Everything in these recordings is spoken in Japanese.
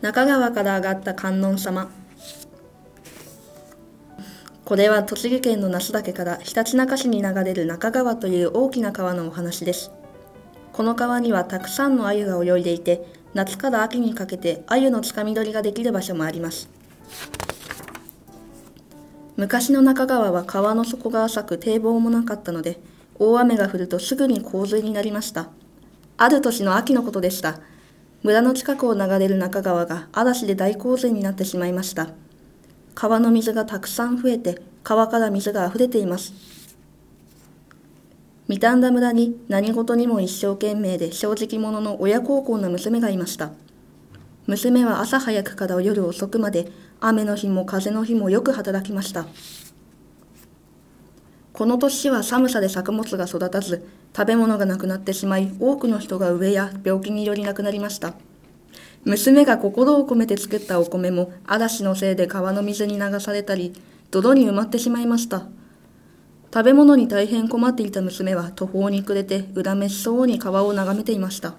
中川から上がった観音様。これは栃木県の那須岳からひたちなか市に流れる中川という大きな川のお話です。この川にはたくさんの鮎が泳いでいて夏から秋にかけて鮎のつかみ取りができる場所もあります。昔の中川は川の底が浅く堤防もなかったので大雨が降るとすぐに洪水になりました。ある年の秋のことでした。村の近くを流れる中川が嵐で大洪水になってしまいました。川の水がたくさん増えて川から水が溢れています。三反田村に何事にも一生懸命で正直者の親孝行な娘がいました。娘は朝早くから夜遅くまで雨の日も風の日もよく働きました。この年は寒さで作物が育たず食べ物がなくなってしまい多くの人が飢えや病気により亡くなりました。娘が心を込めて作ったお米も嵐のせいで川の水に流されたり泥に埋まってしまいました。食べ物に大変困っていた娘は途方に暮れて恨めしそうに川を眺めていました。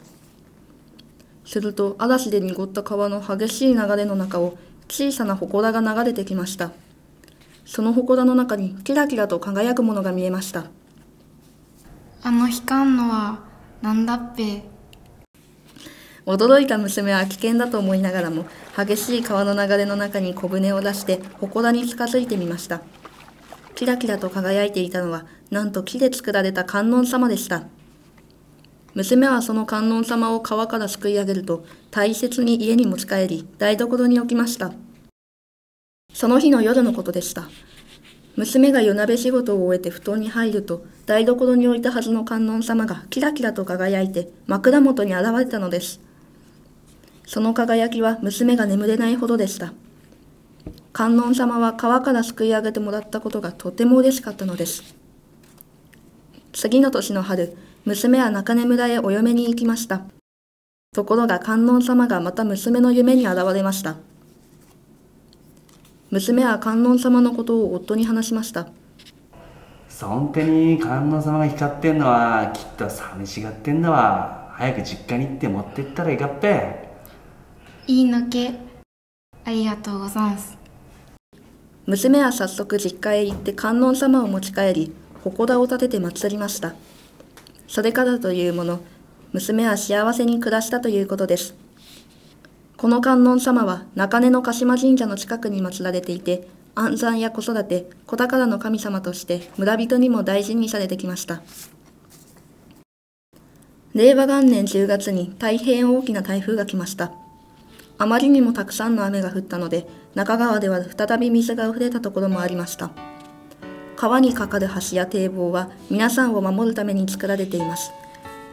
すると嵐で濁った川の激しい流れの中を小さな祠が流れてきました。その祠の中にキラキラと輝くものが見えました。あの光んのはなんだっぺ。驚いた娘は危険だと思いながらも激しい川の流れの中に小舟を出して祠に近づいてみました。キラキラと輝いていたのはなんと木で作られた観音様でした。娘はその観音様を川からすくい上げると大切に家に持ち帰り台所に置きました。その日の夜のことでした。娘が夜鍋仕事を終えて布団に入ると台所に置いたはずの観音様がキラキラと輝いて枕元に現れたのです。その輝きは娘が眠れないほどでした。観音様は川からすくい上げてもらったことがとても嬉しかったのです。次の年の春娘は中根村へお嫁に行きました。ところが観音様がまた娘の夢に現れました。娘は観音様のことを夫に話しました。そん手に観音様が光ってんのはきっと寂しがってんのは早く実家に行って持ってったらいいかっぺ。いいのけ。ありがとうござんす。娘は早速実家へ行って観音様を持ち帰り祠を建てて祀りました。それからというもの娘は幸せに暮らしたということですこの観音様は中根の鹿島神社の近くに祀られていて安産や子育て子宝の神様として村人にも大事にされてきました。令和元年10月に大変大きな台風が来ました。あまりにもたくさんの雨が降ったので中川では再び水が溢れたところもありました。川に架かる橋や堤防は皆さんを守るために作られています。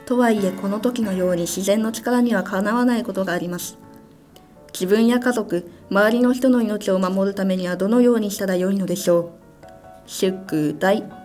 とはいえこの時のように自然の力にはかなわないことがあります。自分や家族周りの人の命を守るためにはどのようにしたらよいのでしょう。出空大